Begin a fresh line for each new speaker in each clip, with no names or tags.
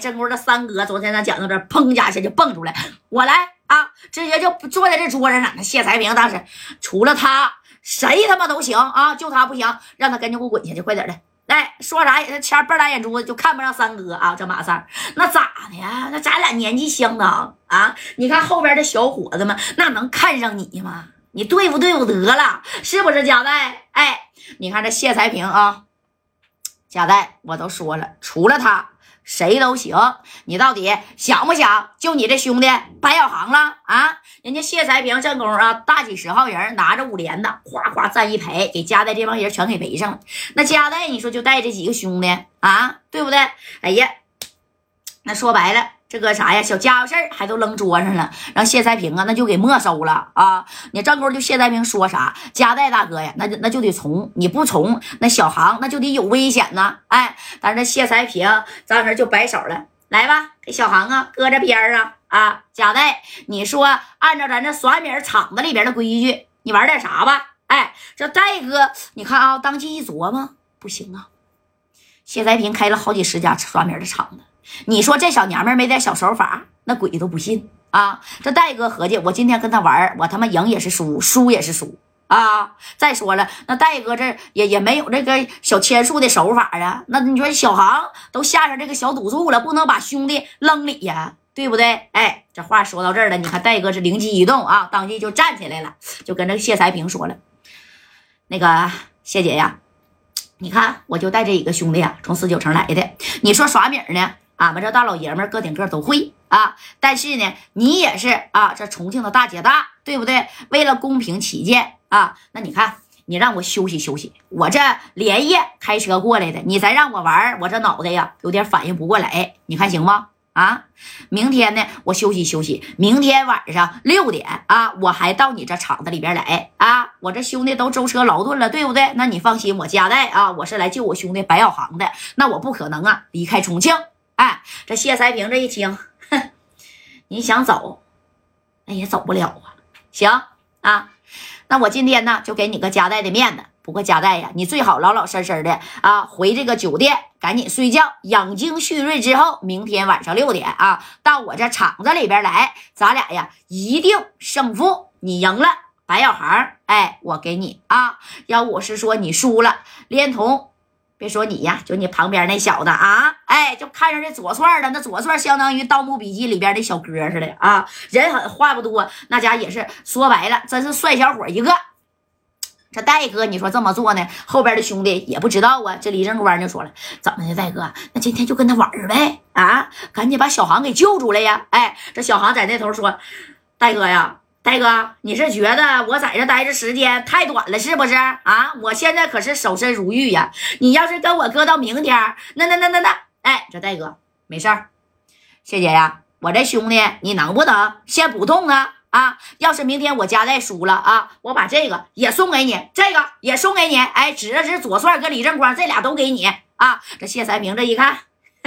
这屋的三哥昨天咱讲到这儿，砰一下就蹦出来，我来啊！直接就坐在这桌子上。那谢才平当时除了他，谁他妈都行啊，就他不行，让他赶紧给我滚下去，快点的！来说啥也是前半拉眼珠子就看不上三哥啊！这马三那咋的呀？那咱俩年纪相当啊！你看后边的小伙子们，那能看上你吗？你对付对付得了，是不是贾代？哎，你看这谢才平啊，贾代我都说了，除了他。谁都行，你到底想不想就你这兄弟白小航了啊？人家谢才平正宫啊，大几十号人拿着五连的，哗哗站一排，给家代这帮人全给围上了。那家代你说就带这几个兄弟啊，对不对？哎呀，那说白了。这个啥呀，小家伙事儿还都扔桌上了，让谢才平啊，那就给没收了啊！你张钩就谢才平说啥，加代大哥呀，那就那就得从，你不从，那小航那就得有危险呐！哎，但是谢才平当时就摆手了，来吧，给小航啊搁这边上啊！加代，你说按照咱这耍米厂子里边的规矩，你玩点啥吧？哎，这戴哥，你看啊，当即一琢磨，不行啊！谢才平开了好几十家耍米的厂子。你说这小娘们没点小手法，那鬼都不信啊！这戴哥合计，我今天跟他玩，我他妈赢也是输，输也是输啊！再说了，那戴哥这也也没有这个小千术的手法啊。那你说小航都下上这个小赌注了，不能把兄弟扔里呀，对不对？哎，这话说到这儿了，你看戴哥是灵机一动啊，当即就站起来了，就跟这个谢才平说了：“那个谢姐呀，你看我就带这一个兄弟呀，从四九城来的，你说耍米呢？”俺们这大老爷们个顶个都会啊，但是呢，你也是啊，这重庆的大姐大，对不对？为了公平起见啊，那你看，你让我休息休息，我这连夜开车过来的，你再让我玩，我这脑袋呀有点反应不过来，你看行吗？啊，明天呢，我休息休息，明天晚上六点啊，我还到你这厂子里边来啊，我这兄弟都舟车劳顿了，对不对？那你放心，我家带啊，我是来救我兄弟白小航的，那我不可能啊离开重庆。哎，这谢才平这一听，哼，你想走，那也走不了啊。行啊，那我今天呢就给你个夹带的面子。不过夹带呀，你最好老老实实的啊，回这个酒店赶紧睡觉，养精蓄锐之后，明天晚上六点啊，到我这厂子里边来，咱俩呀一定胜负。你赢了，白小航，哎，我给你啊。要我是说你输了，连同。别说你呀，就你旁边那小子啊，哎，就看上这左帅了。那左帅相当于《盗墓笔记》里边的小哥似的啊，人狠话不多，那家也是说白了，真是帅小伙一个。这戴哥，你说这么做呢，后边的兄弟也不知道啊。这李正官就说了：“怎么的，戴哥？那今天就跟他玩呗，啊，赶紧把小航给救出来呀！”哎，这小航在那头说：“戴哥呀。”戴哥，你是觉得我在这待着时间太短了，是不是啊？我现在可是守身如玉呀！你要是跟我搁到明天，那那那那那，哎，这戴哥没事儿，谢姐呀，我这兄弟你能不能先不动啊？啊，要是明天我家代输了啊，我把这个也送给你，这个也送给你，哎，指着指左帅跟李正光，这俩都给你啊！这谢才明这一看，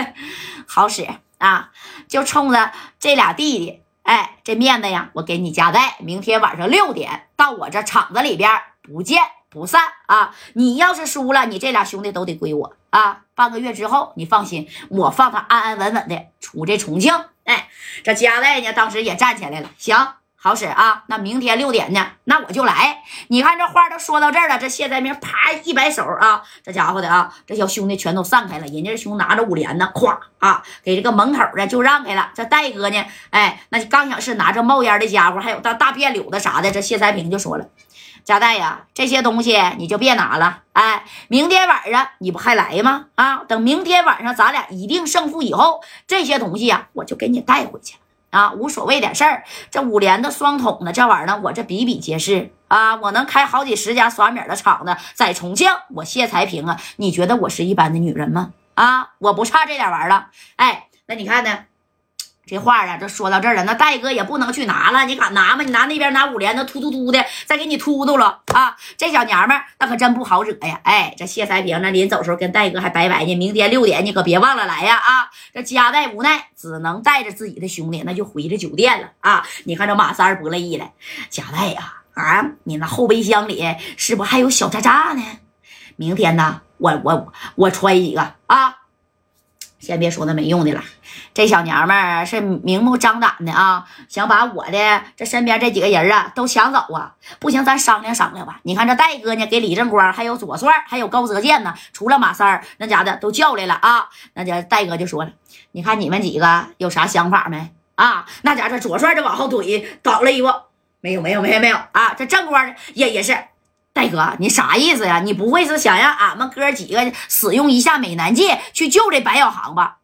好使啊，就冲着这俩弟弟。哎，这面子呀，我给你夹带。明天晚上六点到我这厂子里边，不见不散啊！你要是输了，你这俩兄弟都得归我啊！半个月之后，你放心，我放他安安稳稳的出这重庆。哎，这夹带呢，当时也站起来了，行。好使啊！那明天六点呢？那我就来。你看这话都说到这儿了，这谢在明啪一摆手啊，这家伙的啊，这小兄弟全都散开了。人家这兄拿着五连呢，咵啊，给这个门口的就让开了。这戴哥呢，哎，那刚想是拿着冒烟的家伙，还有大大辫柳子啥的，这谢才平就说了：“贾代呀，这些东西你就别拿了。哎，明天晚上你不还来吗？啊，等明天晚上咱俩一定胜负以后，这些东西呀，我就给你带回去。”啊，无所谓点事儿，这五连的双桶的这玩意儿呢，我这比比皆是啊，我能开好几十家耍米的厂子，在重庆，我谢才平啊，你觉得我是一般的女人吗？啊，我不差这点玩意儿了，哎，那你看呢？这话啊，这说到这儿了，那戴哥也不能去拿了，你敢拿吗？你拿那边拿五连，那突突突的，再给你突突了啊！这小娘们那可真不好惹呀！哎，这谢才平那临走时候跟戴哥还拜拜呢，明天六点你可别忘了来呀！啊，这家代无奈只能带着自己的兄弟，那就回这酒店了啊！你看这马三不乐意了，家代呀，啊，你那后备箱里是不还有小渣渣呢？明天呢，我我我揣一个啊！先别说那没用的了，这小娘们儿是明目张胆的啊，想把我的这身边这几个人啊都抢走啊！不行，咱商量商量吧。你看这戴哥呢，给李正光、还有左帅、还有高泽健呢，除了马三儿，那家的都叫来了啊。那家戴哥就说了：“你看你们几个有啥想法没？”啊，那家这左帅就往后怼，倒了一步，没有，没有，没有，没有啊！这正光也也是。戴哥，你啥意思呀？你不会是想让俺们哥几个使用一下美男计去救这白小航吧？